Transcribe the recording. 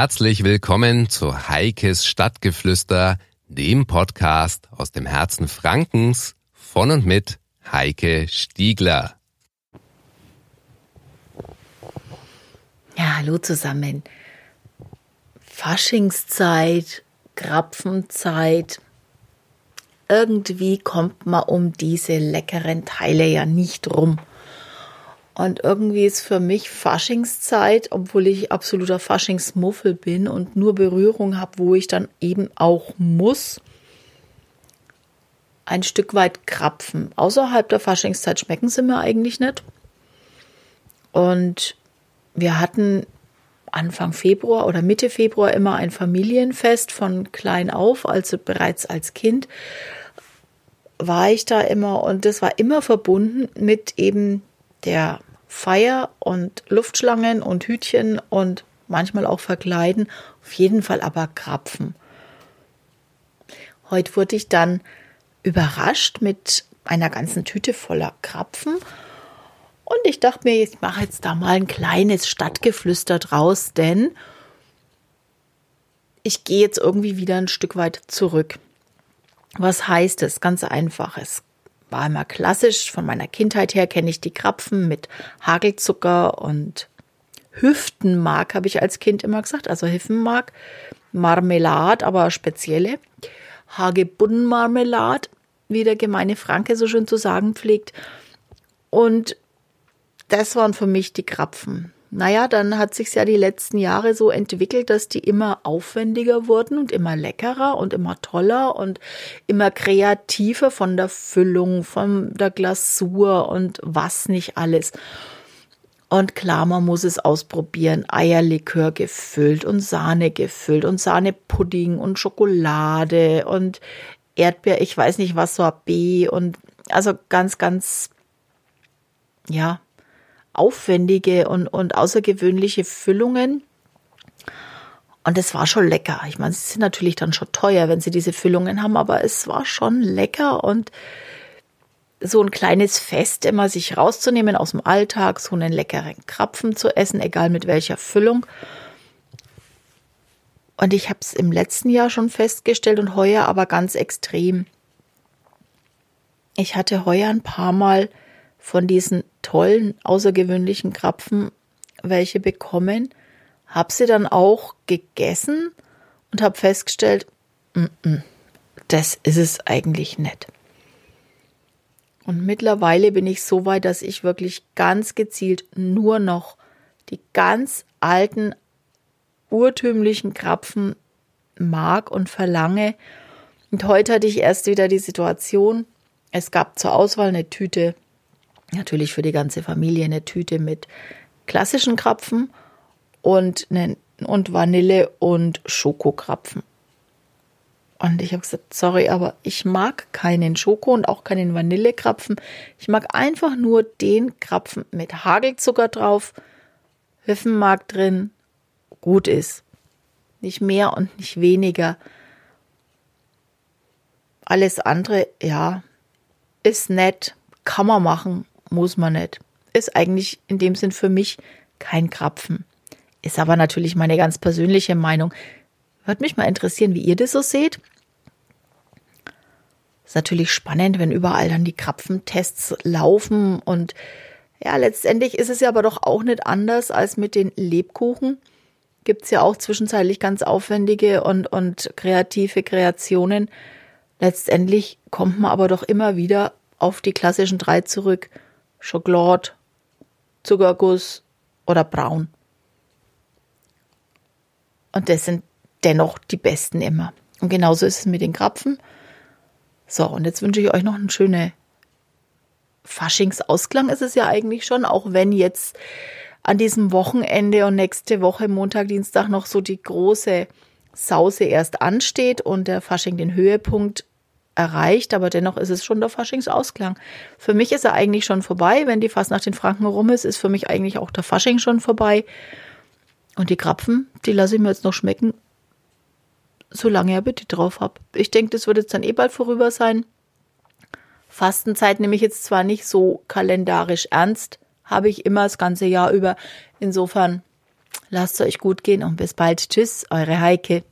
Herzlich willkommen zu Heikes Stadtgeflüster, dem Podcast aus dem Herzen Frankens von und mit Heike Stiegler. Ja, hallo zusammen. Faschingszeit, Krapfenzeit. Irgendwie kommt man um diese leckeren Teile ja nicht rum. Und irgendwie ist für mich Faschingszeit, obwohl ich absoluter Faschingsmuffel bin und nur Berührung habe, wo ich dann eben auch muss, ein Stück weit krapfen. Außerhalb der Faschingszeit schmecken sie mir eigentlich nicht. Und wir hatten Anfang Februar oder Mitte Februar immer ein Familienfest von klein auf, also bereits als Kind war ich da immer und das war immer verbunden mit eben der Feier und Luftschlangen und Hütchen und manchmal auch verkleiden, auf jeden Fall aber Krapfen. Heute wurde ich dann überrascht mit einer ganzen Tüte voller Krapfen und ich dachte mir, ich mache jetzt da mal ein kleines Stadtgeflüster draus, denn ich gehe jetzt irgendwie wieder ein Stück weit zurück. Was heißt es? Ganz einfach. Es war immer klassisch. Von meiner Kindheit her kenne ich die Krapfen mit Hagelzucker und Hüftenmark, habe ich als Kind immer gesagt. Also Hüftenmark, Marmelade, aber spezielle. Hagebuttenmarmelade, wie der gemeine Franke so schön zu sagen pflegt. Und das waren für mich die Krapfen. Naja, dann hat sich ja die letzten Jahre so entwickelt, dass die immer aufwendiger wurden und immer leckerer und immer toller und immer kreativer von der Füllung, von der Glasur und was nicht alles. Und klar, man muss es ausprobieren. Eierlikör gefüllt und Sahne gefüllt und Sahnepudding und Schokolade und Erdbeer, ich weiß nicht was, Sorbet und also ganz, ganz, ja, aufwendige und, und außergewöhnliche Füllungen. Und es war schon lecker. Ich meine, sie sind natürlich dann schon teuer, wenn sie diese Füllungen haben, aber es war schon lecker und so ein kleines Fest immer sich rauszunehmen aus dem Alltag, so einen leckeren Krapfen zu essen, egal mit welcher Füllung. Und ich habe es im letzten Jahr schon festgestellt und heuer aber ganz extrem. Ich hatte heuer ein paar Mal von diesen tollen, außergewöhnlichen Krapfen welche bekommen, habe sie dann auch gegessen und habe festgestellt, mm -mm, das ist es eigentlich nicht. Und mittlerweile bin ich so weit, dass ich wirklich ganz gezielt nur noch die ganz alten, urtümlichen Krapfen mag und verlange. Und heute hatte ich erst wieder die Situation, es gab zur Auswahl eine Tüte natürlich für die ganze Familie eine Tüte mit klassischen Krapfen und, eine, und Vanille und Schokokrapfen. Und ich habe gesagt, sorry, aber ich mag keinen Schoko und auch keinen Vanillekrapfen. Ich mag einfach nur den Krapfen mit Hagelzucker drauf, Hüffenmark drin, gut ist. Nicht mehr und nicht weniger. Alles andere, ja, ist nett, kann man machen, muss man nicht. Ist eigentlich in dem Sinn für mich kein Krapfen. Ist aber natürlich meine ganz persönliche Meinung. Würde mich mal interessieren, wie ihr das so seht. Ist natürlich spannend, wenn überall dann die Krapfentests laufen und ja, letztendlich ist es ja aber doch auch nicht anders als mit den Lebkuchen. Gibt es ja auch zwischenzeitlich ganz aufwendige und, und kreative Kreationen. Letztendlich kommt man aber doch immer wieder auf die klassischen drei zurück. Schokolade, Zuckerguss oder braun. Und das sind dennoch die besten immer. Und genauso ist es mit den Krapfen. So, und jetzt wünsche ich euch noch einen schönen Faschingsausklang ist es ja eigentlich schon, auch wenn jetzt an diesem Wochenende und nächste Woche Montag, Dienstag noch so die große Sause erst ansteht und der Fasching den Höhepunkt erreicht, aber dennoch ist es schon der Faschingsausklang. Für mich ist er eigentlich schon vorbei. Wenn die Fastnacht in Franken rum ist, ist für mich eigentlich auch der Fasching schon vorbei. Und die Krapfen, die lasse ich mir jetzt noch schmecken, solange ich Appetit drauf habe. Ich denke, das wird jetzt dann eh bald vorüber sein. Fastenzeit nehme ich jetzt zwar nicht so kalendarisch ernst, habe ich immer das ganze Jahr über. Insofern lasst es euch gut gehen und bis bald. Tschüss, eure Heike.